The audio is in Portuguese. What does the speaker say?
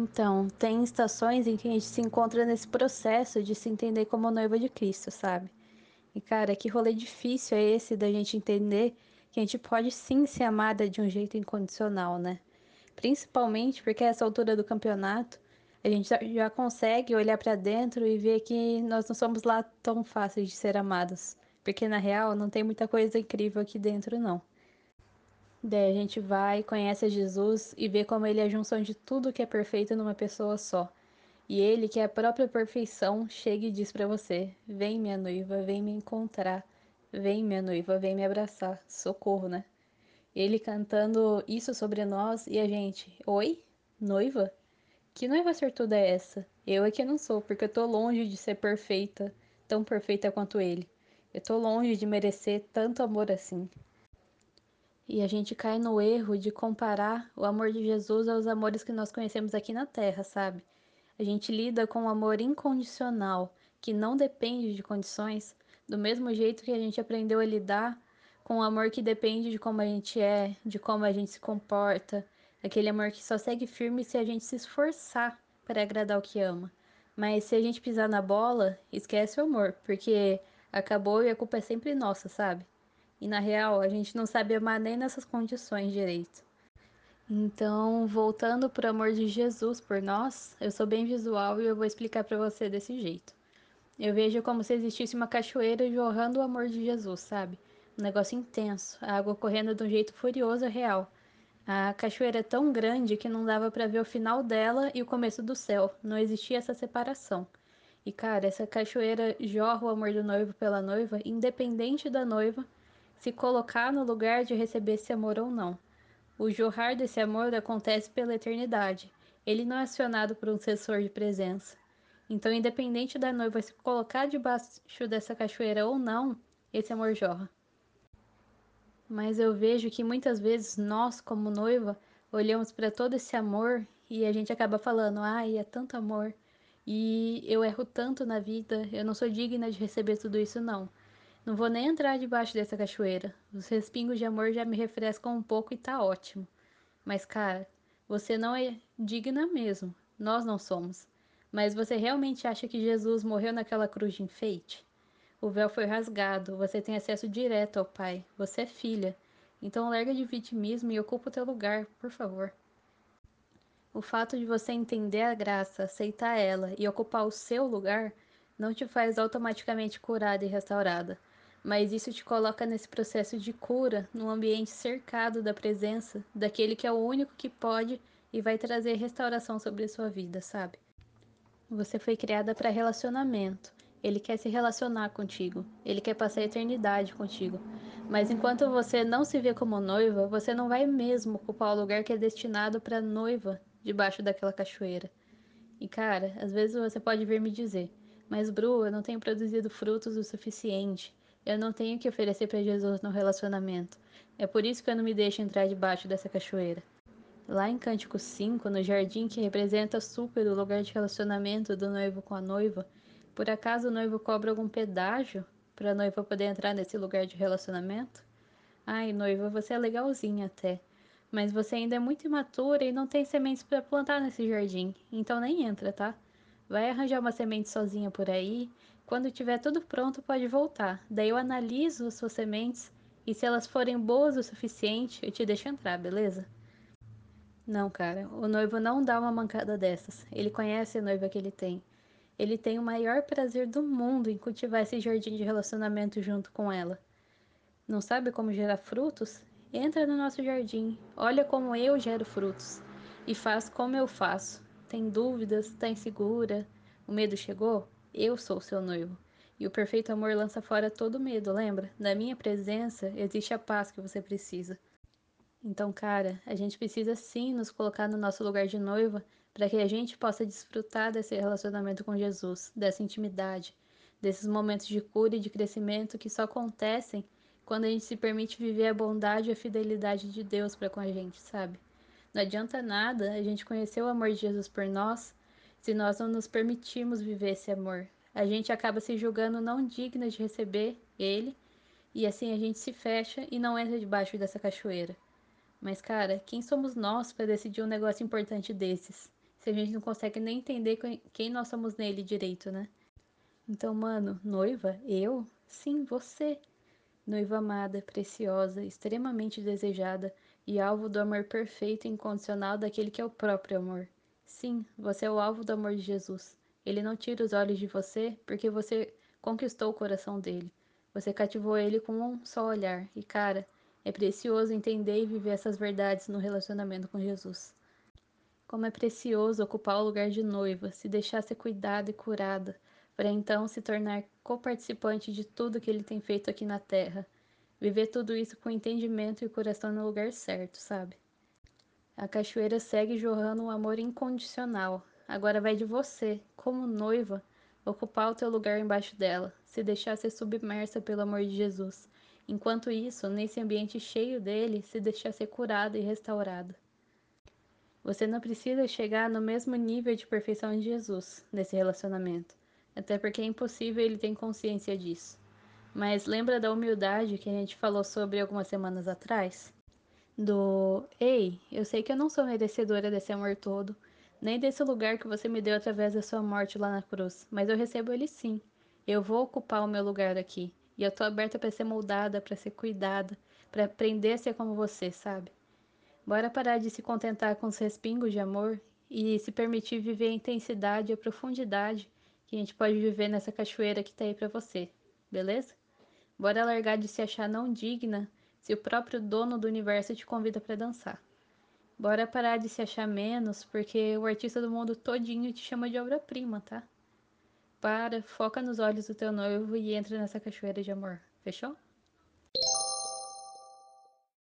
Então, tem estações em que a gente se encontra nesse processo de se entender como noiva de Cristo, sabe? E cara, que rolê difícil é esse da gente entender que a gente pode sim ser amada de um jeito incondicional, né? Principalmente porque a essa altura do campeonato, a gente já consegue olhar para dentro e ver que nós não somos lá tão fáceis de ser amados. Porque na real não tem muita coisa incrível aqui dentro, não. Daí a gente vai, conhece Jesus e vê como ele é a junção de tudo que é perfeito numa pessoa só. E ele, que é a própria perfeição, chega e diz para você: Vem, minha noiva, vem me encontrar. Vem, minha noiva, vem me abraçar. Socorro, né? Ele cantando isso sobre nós e a gente: Oi? Noiva? Que noiva sortuda é essa? Eu é que não sou, porque eu tô longe de ser perfeita, tão perfeita quanto ele. Eu tô longe de merecer tanto amor assim. E a gente cai no erro de comparar o amor de Jesus aos amores que nós conhecemos aqui na Terra, sabe? A gente lida com um amor incondicional, que não depende de condições, do mesmo jeito que a gente aprendeu a lidar com o um amor que depende de como a gente é, de como a gente se comporta, aquele amor que só segue firme se a gente se esforçar para agradar o que ama. Mas se a gente pisar na bola, esquece o amor, porque acabou e a culpa é sempre nossa, sabe? E na real, a gente não sabe amar nem nessas condições direito. Então, voltando pro amor de Jesus por nós, eu sou bem visual e eu vou explicar para você desse jeito. Eu vejo como se existisse uma cachoeira jorrando o amor de Jesus, sabe? Um negócio intenso, a água correndo de um jeito furioso real. A cachoeira é tão grande que não dava para ver o final dela e o começo do céu, não existia essa separação. E cara, essa cachoeira jorra o amor do noivo pela noiva, independente da noiva se colocar no lugar de receber esse amor ou não. O jorrar desse amor acontece pela eternidade. Ele não é acionado por um sensor de presença. Então, independente da noiva se colocar debaixo dessa cachoeira ou não, esse amor jorra. Mas eu vejo que muitas vezes nós, como noiva, olhamos para todo esse amor e a gente acaba falando: ai, é tanto amor. E eu erro tanto na vida, eu não sou digna de receber tudo isso, não. Não vou nem entrar debaixo dessa cachoeira. Os respingos de amor já me refrescam um pouco e tá ótimo. Mas, cara, você não é digna mesmo. Nós não somos. Mas você realmente acha que Jesus morreu naquela cruz de enfeite? O véu foi rasgado, você tem acesso direto ao Pai. Você é filha. Então larga de vitimismo e ocupa o teu lugar, por favor. O fato de você entender a graça, aceitar ela e ocupar o seu lugar não te faz automaticamente curada e restaurada mas isso te coloca nesse processo de cura, num ambiente cercado da presença daquele que é o único que pode e vai trazer restauração sobre a sua vida, sabe? Você foi criada para relacionamento. Ele quer se relacionar contigo. Ele quer passar a eternidade contigo. Mas enquanto você não se vê como noiva, você não vai mesmo ocupar o lugar que é destinado para noiva debaixo daquela cachoeira. E cara, às vezes você pode vir me dizer: "Mas Bru, eu não tenho produzido frutos o suficiente. Eu não tenho que oferecer para Jesus no relacionamento. É por isso que eu não me deixo entrar debaixo dessa cachoeira. Lá em Cântico 5, no jardim que representa super o lugar de relacionamento do noivo com a noiva, por acaso o noivo cobra algum pedágio para a noiva poder entrar nesse lugar de relacionamento? Ai, noiva, você é legalzinha até, mas você ainda é muito imatura e não tem sementes para plantar nesse jardim, então nem entra, tá? Vai arranjar uma semente sozinha por aí quando tiver tudo pronto, pode voltar. Daí eu analiso as suas sementes e se elas forem boas o suficiente, eu te deixo entrar, beleza? Não, cara, o noivo não dá uma mancada dessas. Ele conhece a noiva que ele tem. Ele tem o maior prazer do mundo em cultivar esse jardim de relacionamento junto com ela. Não sabe como gerar frutos? Entra no nosso jardim, olha como eu gero frutos e faz como eu faço. Tem dúvidas? Está insegura? O medo chegou? Eu sou seu noivo. E o perfeito amor lança fora todo medo, lembra? Na minha presença existe a paz que você precisa. Então, cara, a gente precisa sim nos colocar no nosso lugar de noiva para que a gente possa desfrutar desse relacionamento com Jesus, dessa intimidade, desses momentos de cura e de crescimento que só acontecem quando a gente se permite viver a bondade e a fidelidade de Deus para com a gente, sabe? Não adianta nada a gente conhecer o amor de Jesus por nós se nós não nos permitirmos viver esse amor, a gente acaba se julgando não digna de receber ele, e assim a gente se fecha e não entra debaixo dessa cachoeira. Mas, cara, quem somos nós para decidir um negócio importante desses? se a gente não consegue nem entender quem nós somos nele direito, né? Então, mano, noiva, eu? Sim, você. Noiva amada, preciosa, extremamente desejada e alvo do amor perfeito e incondicional daquele que é o próprio amor. Sim, você é o alvo do amor de Jesus. Ele não tira os olhos de você porque você conquistou o coração dele. Você cativou ele com um só olhar. E cara, é precioso entender e viver essas verdades no relacionamento com Jesus. Como é precioso ocupar o lugar de noiva, se deixar ser cuidada e curada, para então se tornar coparticipante de tudo que ele tem feito aqui na terra. Viver tudo isso com entendimento e coração no lugar certo, sabe? A cachoeira segue jorrando um amor incondicional. Agora vai de você, como noiva, ocupar o teu lugar embaixo dela, se deixar ser submersa pelo amor de Jesus. Enquanto isso, nesse ambiente cheio dele, se deixar ser curada e restaurada. Você não precisa chegar no mesmo nível de perfeição de Jesus nesse relacionamento, até porque é impossível ele ter consciência disso. Mas lembra da humildade que a gente falou sobre algumas semanas atrás? Do Ei, eu sei que eu não sou merecedora desse amor todo, nem desse lugar que você me deu através da sua morte lá na cruz, mas eu recebo ele sim. Eu vou ocupar o meu lugar aqui, e eu tô aberta para ser moldada, para ser cuidada, para aprender a ser como você, sabe? Bora parar de se contentar com os respingos de amor e se permitir viver a intensidade e a profundidade que a gente pode viver nessa cachoeira que tá aí para você, beleza? Bora largar de se achar não digna se o próprio dono do universo te convida para dançar. Bora parar de se achar menos, porque o artista do mundo todinho te chama de obra-prima, tá? Para, foca nos olhos do teu noivo e entra nessa cachoeira de amor. Fechou?